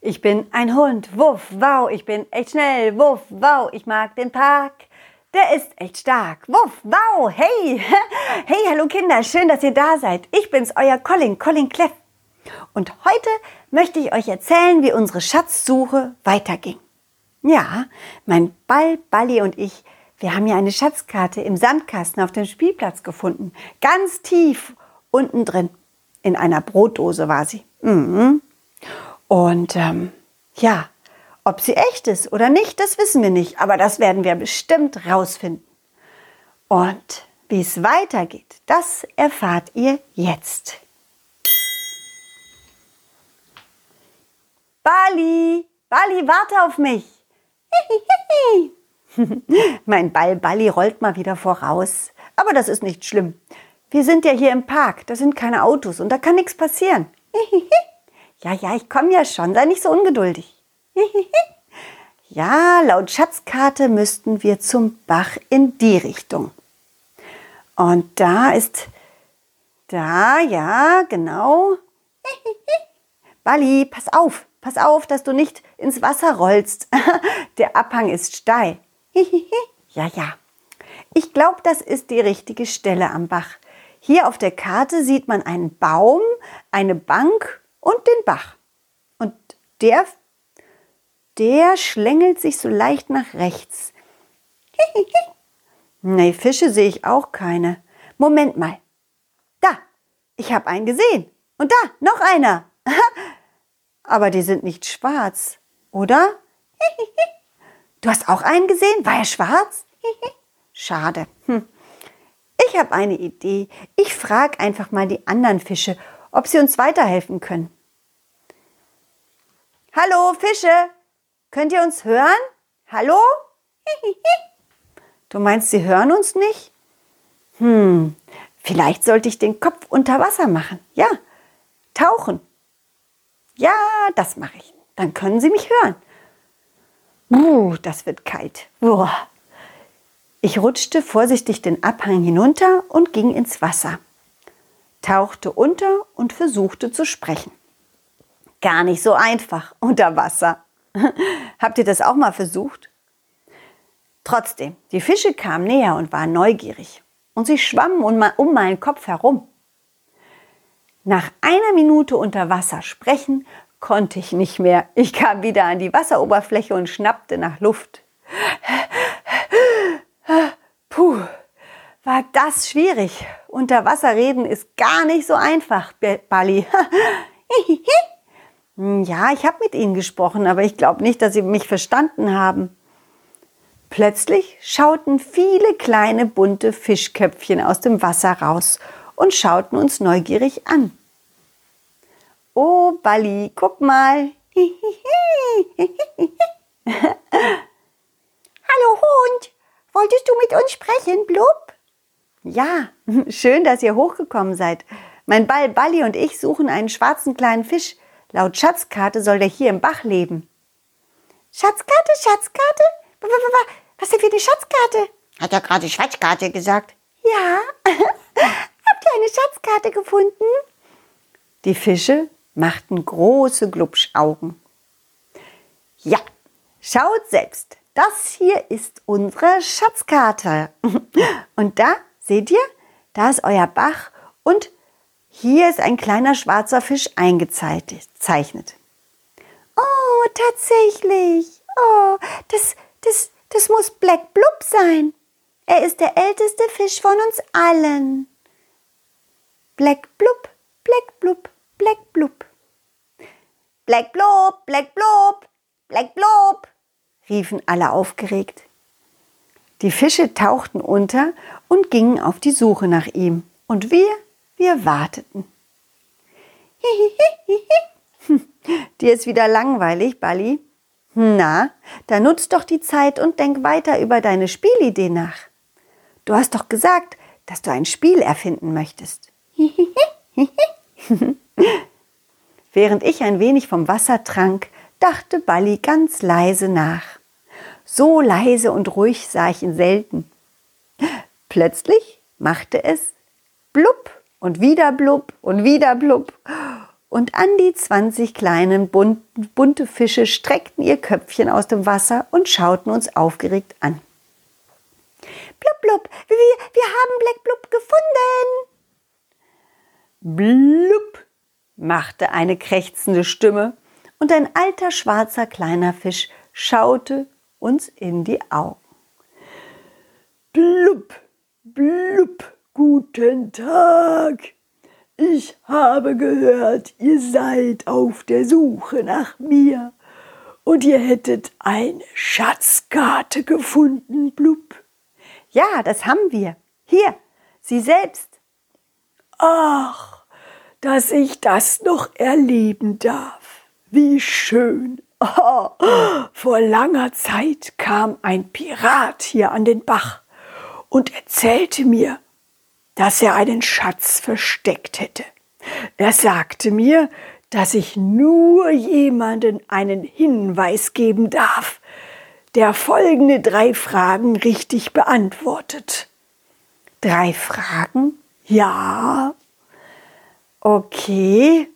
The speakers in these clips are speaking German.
Ich bin ein Hund, wuff, wow, ich bin echt schnell, wuff, wow, ich mag den Park. Der ist echt stark, wuff, wow, hey, hey, hallo Kinder, schön, dass ihr da seid. Ich bin's, euer Colin, Colin Cleff. Und heute möchte ich euch erzählen, wie unsere Schatzsuche weiterging. Ja, mein Ball, Balli und ich, wir haben ja eine Schatzkarte im Sandkasten auf dem Spielplatz gefunden. Ganz tief unten drin. In einer Brotdose war sie. Mhm. Und ähm, ja, ob sie echt ist oder nicht, das wissen wir nicht, aber das werden wir bestimmt rausfinden. Und wie es weitergeht, das erfahrt ihr jetzt. Bali, Bali, warte auf mich. mein Ball Balli rollt mal wieder voraus. Aber das ist nicht schlimm. Wir sind ja hier im Park, da sind keine Autos und da kann nichts passieren. Ja, ja, ich komme ja schon, sei nicht so ungeduldig. Ja, laut Schatzkarte müssten wir zum Bach in die Richtung. Und da ist, da, ja, genau. Bali, pass auf, pass auf, dass du nicht ins Wasser rollst. Der Abhang ist steil. Ja, ja. Ich glaube, das ist die richtige Stelle am Bach. Hier auf der Karte sieht man einen Baum, eine Bank und den Bach. Und der, der schlängelt sich so leicht nach rechts. nee, Fische sehe ich auch keine. Moment mal. Da, ich habe einen gesehen. Und da, noch einer. Aber die sind nicht schwarz, oder? Du hast auch einen gesehen? War er schwarz? Schade. Hm. Ich habe eine Idee. Ich frage einfach mal die anderen Fische, ob sie uns weiterhelfen können. Hallo Fische, könnt ihr uns hören? Hallo? Du meinst, sie hören uns nicht? Hm, vielleicht sollte ich den Kopf unter Wasser machen. Ja, tauchen. Ja, das mache ich. Dann können sie mich hören. Uh, das wird kalt. Uah. Ich rutschte vorsichtig den Abhang hinunter und ging ins Wasser, tauchte unter und versuchte zu sprechen. Gar nicht so einfach unter Wasser. Habt ihr das auch mal versucht? Trotzdem, die Fische kamen näher und waren neugierig. Und sie schwammen um meinen Kopf herum. Nach einer Minute unter Wasser sprechen konnte ich nicht mehr. Ich kam wieder an die Wasseroberfläche und schnappte nach Luft. Puh, war das schwierig. Unter Wasser reden ist gar nicht so einfach, Bali. ja, ich habe mit ihnen gesprochen, aber ich glaube nicht, dass sie mich verstanden haben. Plötzlich schauten viele kleine bunte Fischköpfchen aus dem Wasser raus und schauten uns neugierig an. Oh, Bali, guck mal. Hallo Hund, wolltest du mit uns sprechen, Blub? Ja, schön, dass ihr hochgekommen seid. Mein Ball Balli und ich suchen einen schwarzen kleinen Fisch. Laut Schatzkarte soll der hier im Bach leben. Schatzkarte, Schatzkarte? Was denn für eine Schatzkarte? Hat er gerade Schatzkarte gesagt? Ja. Habt ihr eine Schatzkarte gefunden? Die Fische machten große Glubschaugen. Ja, schaut selbst. Das hier ist unsere Schatzkarte. Und da, seht ihr, da ist euer Bach und hier ist ein kleiner schwarzer Fisch eingezeichnet. Oh, tatsächlich. Oh, das, das, das muss Black Blub sein. Er ist der älteste Fisch von uns allen. Black Blub, Black Blub, Black Blub. Black Blob, Black Blob, Black Blob, riefen alle aufgeregt. Die Fische tauchten unter und gingen auf die Suche nach ihm. Und wir, wir warteten. Dir ist wieder langweilig, Bali? Na, da nutz doch die Zeit und denk weiter über deine Spielidee nach. Du hast doch gesagt, dass du ein Spiel erfinden möchtest. Während ich ein wenig vom Wasser trank, dachte Balli ganz leise nach. So leise und ruhig sah ich ihn selten. Plötzlich machte es blub und wieder blub und wieder blub. und an die 20 kleinen bunt, bunte Fische streckten ihr Köpfchen aus dem Wasser und schauten uns aufgeregt an. Blub, blub, wir, wir haben Black Blub gefunden. Blub, machte eine krächzende Stimme und ein alter schwarzer kleiner Fisch schaute uns in die Augen. Blub, blub, guten Tag. Ich habe gehört, ihr seid auf der Suche nach mir und ihr hättet eine Schatzkarte gefunden, blub. Ja, das haben wir. Hier, Sie selbst. Ach, dass ich das noch erleben darf. Wie schön. Oh, vor langer Zeit kam ein Pirat hier an den Bach und erzählte mir, dass er einen Schatz versteckt hätte. Er sagte mir, dass ich nur jemanden einen Hinweis geben darf, der folgende drei Fragen richtig beantwortet. Drei Fragen? Ja. Okay,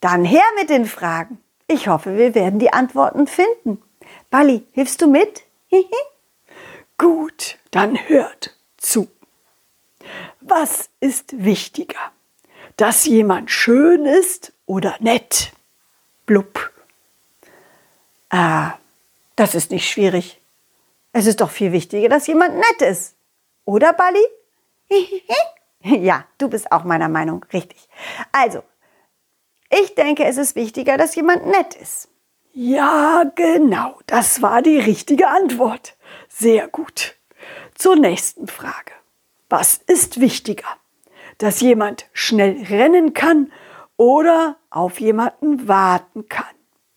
dann her mit den Fragen. Ich hoffe, wir werden die Antworten finden. Bali, hilfst du mit? Gut, dann hört zu. Was ist wichtiger? Dass jemand schön ist oder nett? Blub. Ah, das ist nicht schwierig. Es ist doch viel wichtiger, dass jemand nett ist. Oder, Bali? ja, du bist auch meiner Meinung. Richtig. Also, ich denke, es ist wichtiger, dass jemand nett ist. Ja, genau. Das war die richtige Antwort. Sehr gut. Zur nächsten Frage. Was ist wichtiger? Dass jemand schnell rennen kann oder auf jemanden warten kann?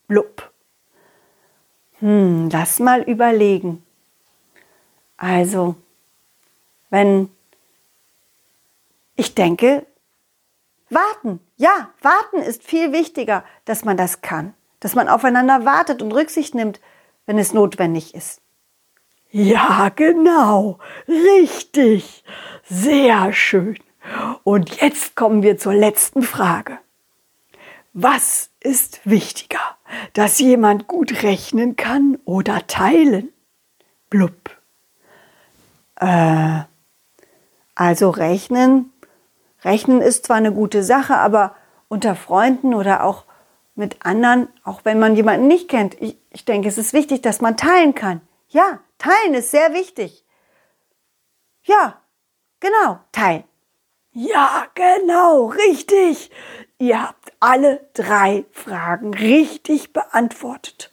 Blub. Hm, lass mal überlegen. Also, wenn ich denke, warten. Ja, warten ist viel wichtiger, dass man das kann, dass man aufeinander wartet und Rücksicht nimmt, wenn es notwendig ist. Ja, genau, richtig, sehr schön. Und jetzt kommen wir zur letzten Frage. Was ist wichtiger, dass jemand gut rechnen kann oder teilen? Blub. Äh, also rechnen. Rechnen ist zwar eine gute Sache, aber unter Freunden oder auch mit anderen, auch wenn man jemanden nicht kennt, ich, ich denke, es ist wichtig, dass man teilen kann. Ja, teilen ist sehr wichtig. Ja, genau, teilen. Ja, genau, richtig. Ihr habt alle drei Fragen richtig beantwortet.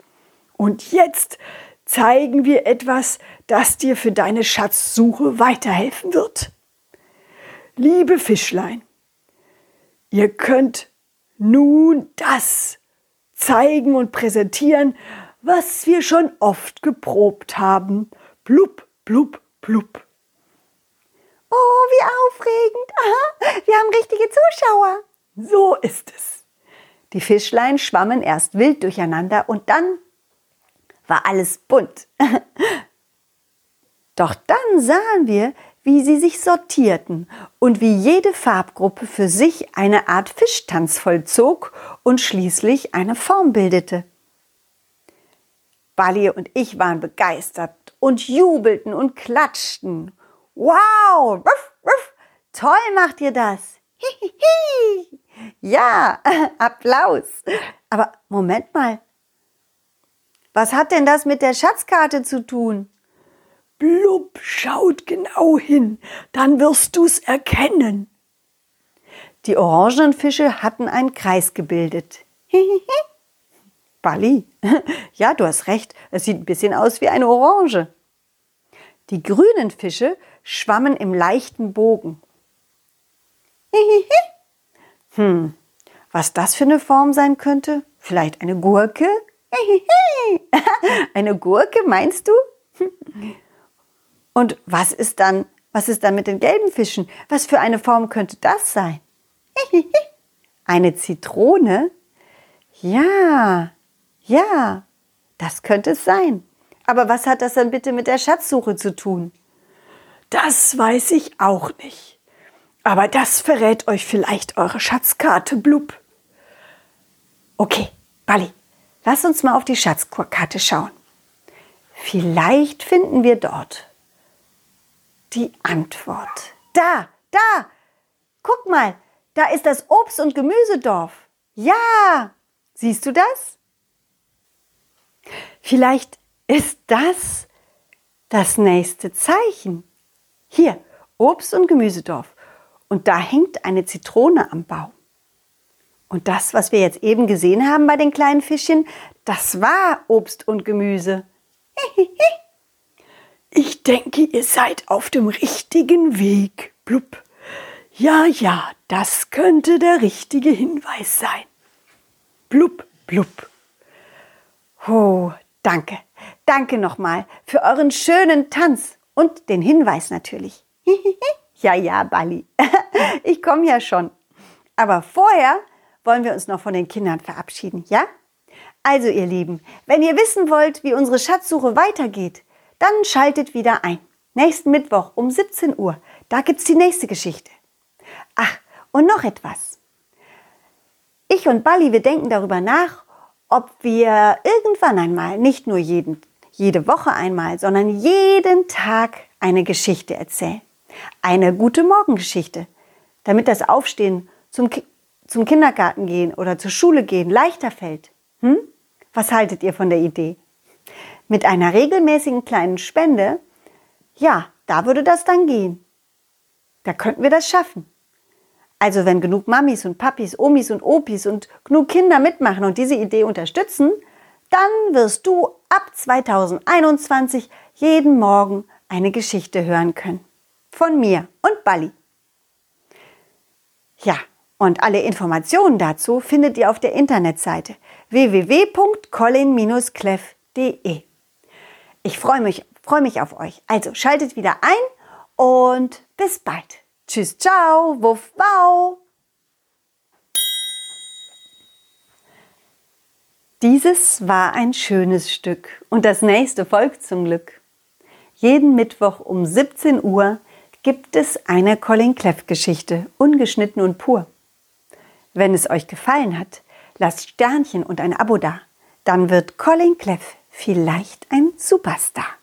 Und jetzt zeigen wir etwas, das dir für deine Schatzsuche weiterhelfen wird. Liebe Fischlein, ihr könnt nun das zeigen und präsentieren, was wir schon oft geprobt haben. Blub, blub, blub. Oh, wie aufregend. Aha, wir haben richtige Zuschauer. So ist es. Die Fischlein schwammen erst wild durcheinander und dann war alles bunt. Doch dann sahen wir, wie sie sich sortierten und wie jede Farbgruppe für sich eine Art Fischtanz vollzog und schließlich eine Form bildete. Bali und ich waren begeistert und jubelten und klatschten. Wow, ruff, ruff, toll macht ihr das. Hihihi. Ja, Applaus. Aber Moment mal. Was hat denn das mit der Schatzkarte zu tun? Blub, schaut genau hin, dann wirst du's erkennen. Die orangenen Fische hatten einen Kreis gebildet. Bali, ja, du hast recht, es sieht ein bisschen aus wie eine Orange. Die grünen Fische schwammen im leichten Bogen. Hm, was das für eine Form sein könnte? Vielleicht eine Gurke? eine Gurke, meinst du? Und was ist dann, was ist dann mit den gelben Fischen? Was für eine Form könnte das sein? eine Zitrone? Ja, ja, das könnte es sein. Aber was hat das dann bitte mit der Schatzsuche zu tun? Das weiß ich auch nicht. Aber das verrät euch vielleicht eure Schatzkarte, Blub. Okay, Bali, lass uns mal auf die Schatzkarte schauen. Vielleicht finden wir dort die Antwort. Da, da, guck mal, da ist das Obst- und Gemüsedorf. Ja, siehst du das? Vielleicht ist das das nächste Zeichen. Hier, Obst- und Gemüsedorf. Und da hängt eine Zitrone am Baum. Und das, was wir jetzt eben gesehen haben bei den kleinen Fischchen, das war Obst und Gemüse. Ich denke, ihr seid auf dem richtigen Weg, blub. Ja, ja, das könnte der richtige Hinweis sein. Blub, blub. Oh, danke. Danke nochmal für euren schönen Tanz und den Hinweis natürlich. ja, ja, Bali. ich komme ja schon. Aber vorher wollen wir uns noch von den Kindern verabschieden, ja? Also, ihr Lieben, wenn ihr wissen wollt, wie unsere Schatzsuche weitergeht, dann schaltet wieder ein. Nächsten Mittwoch um 17 Uhr. Da gibt's die nächste Geschichte. Ach, und noch etwas. Ich und Bali, wir denken darüber nach, ob wir irgendwann einmal, nicht nur jeden, jede Woche einmal, sondern jeden Tag eine Geschichte erzählen. Eine gute Morgengeschichte, damit das Aufstehen zum, zum Kindergarten gehen oder zur Schule gehen leichter fällt. Hm? Was haltet ihr von der Idee? Mit einer regelmäßigen kleinen Spende, ja, da würde das dann gehen. Da könnten wir das schaffen. Also wenn genug Mamis und Papis, Omis und Opis und genug Kinder mitmachen und diese Idee unterstützen, dann wirst du ab 2021 jeden Morgen eine Geschichte hören können. Von mir und Bali. Ja, und alle Informationen dazu findet ihr auf der Internetseite www.colin-cleff.de. Ich freue mich, freue mich auf euch. Also schaltet wieder ein und bis bald. Tschüss, ciao, wuff, wow. Dieses war ein schönes Stück und das nächste folgt zum Glück. Jeden Mittwoch um 17 Uhr gibt es eine Colin Cleff Geschichte, ungeschnitten und pur. Wenn es euch gefallen hat, lasst Sternchen und ein Abo da. Dann wird Colin Cleff vielleicht ein Superstar.